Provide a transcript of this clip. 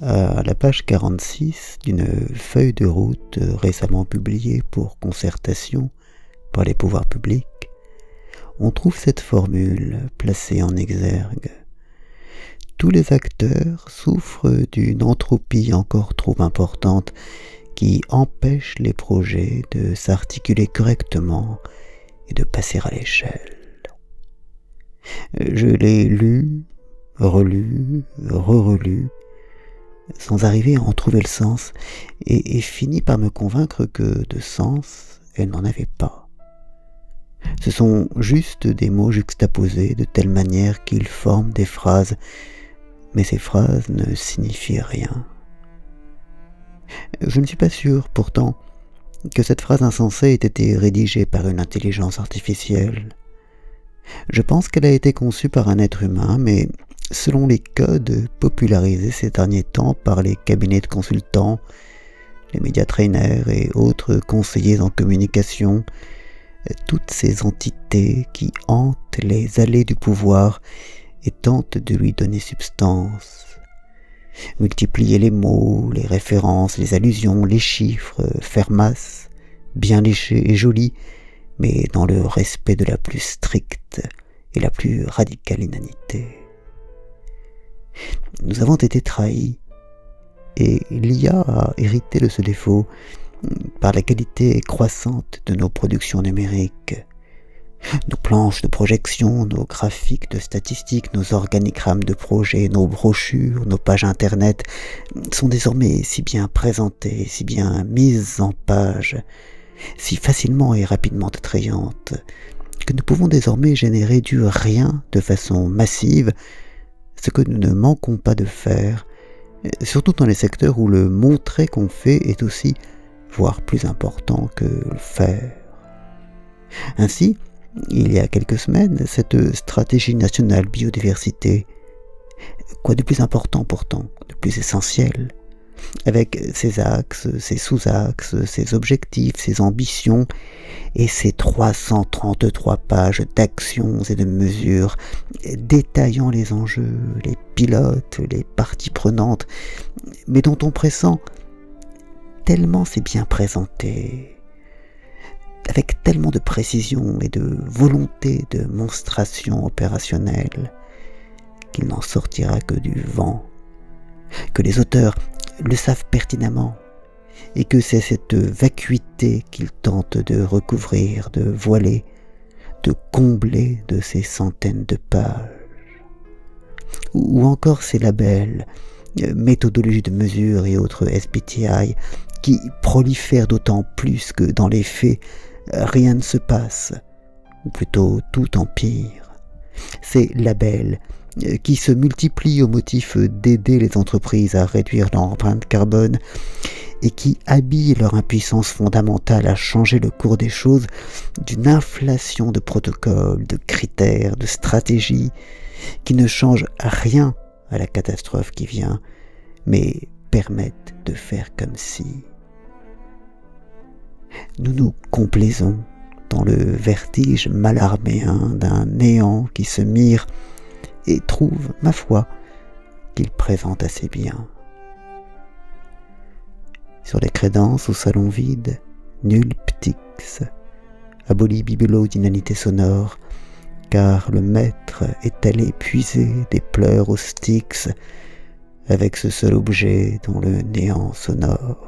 À la page 46 d'une feuille de route récemment publiée pour concertation par les pouvoirs publics, on trouve cette formule placée en exergue. Tous les acteurs souffrent d'une entropie encore trop importante qui empêche les projets de s'articuler correctement et de passer à l'échelle. Je l'ai lu, relu, re-relu, sans arriver à en trouver le sens, et, et fini par me convaincre que de sens, elle n'en avait pas. Ce sont juste des mots juxtaposés de telle manière qu'ils forment des phrases, mais ces phrases ne signifient rien. Je ne suis pas sûr, pourtant, que cette phrase insensée ait été rédigée par une intelligence artificielle. Je pense qu'elle a été conçue par un être humain, mais selon les codes popularisés ces derniers temps par les cabinets de consultants, les médias trainers et autres conseillers en communication, toutes ces entités qui hantent les allées du pouvoir et tentent de lui donner substance. Multiplier les mots, les références, les allusions, les chiffres, faire masse, bien léché et joli, mais dans le respect de la plus stricte et la plus radicale inanité. Nous avons été trahis, et l'IA a hérité de ce défaut par la qualité croissante de nos productions numériques. Nos planches de projection, nos graphiques de statistiques, nos organigrammes de projets, nos brochures, nos pages internet sont désormais si bien présentées, si bien mises en page, si facilement et rapidement attrayantes, que nous pouvons désormais générer du rien de façon massive, ce que nous ne manquons pas de faire, surtout dans les secteurs où le montrer qu'on fait est aussi, voire plus important que le faire. Ainsi, il y a quelques semaines, cette stratégie nationale biodiversité, quoi de plus important pourtant, de plus essentiel, avec ses axes, ses sous-axes, ses objectifs, ses ambitions et ses 333 pages d'actions et de mesures détaillant les enjeux, les pilotes, les parties prenantes, mais dont on pressent tellement c'est bien présenté, avec tellement de précision et de volonté de monstration opérationnelle, qu'il n'en sortira que du vent, que les auteurs le savent pertinemment, et que c'est cette vacuité qu'ils tentent de recouvrir, de voiler, de combler de ces centaines de pages. Ou encore ces labels, euh, méthodologie de mesure et autres SBTI, qui prolifèrent d'autant plus que dans les faits, rien ne se passe, ou plutôt tout empire. Ces labels qui se multiplient au motif d'aider les entreprises à réduire leur empreinte carbone et qui habillent leur impuissance fondamentale à changer le cours des choses d'une inflation de protocoles, de critères, de stratégies qui ne changent rien à la catastrophe qui vient, mais permettent de faire comme si. Nous nous complaisons dans le vertige malarméen d'un néant qui se mire et trouve, ma foi, qu'il présente assez bien. Sur les crédences au salon vide, nul ptix, aboli bibelot d'inanité sonore, car le maître est allé puiser des pleurs au styx avec ce seul objet dont le néant sonore.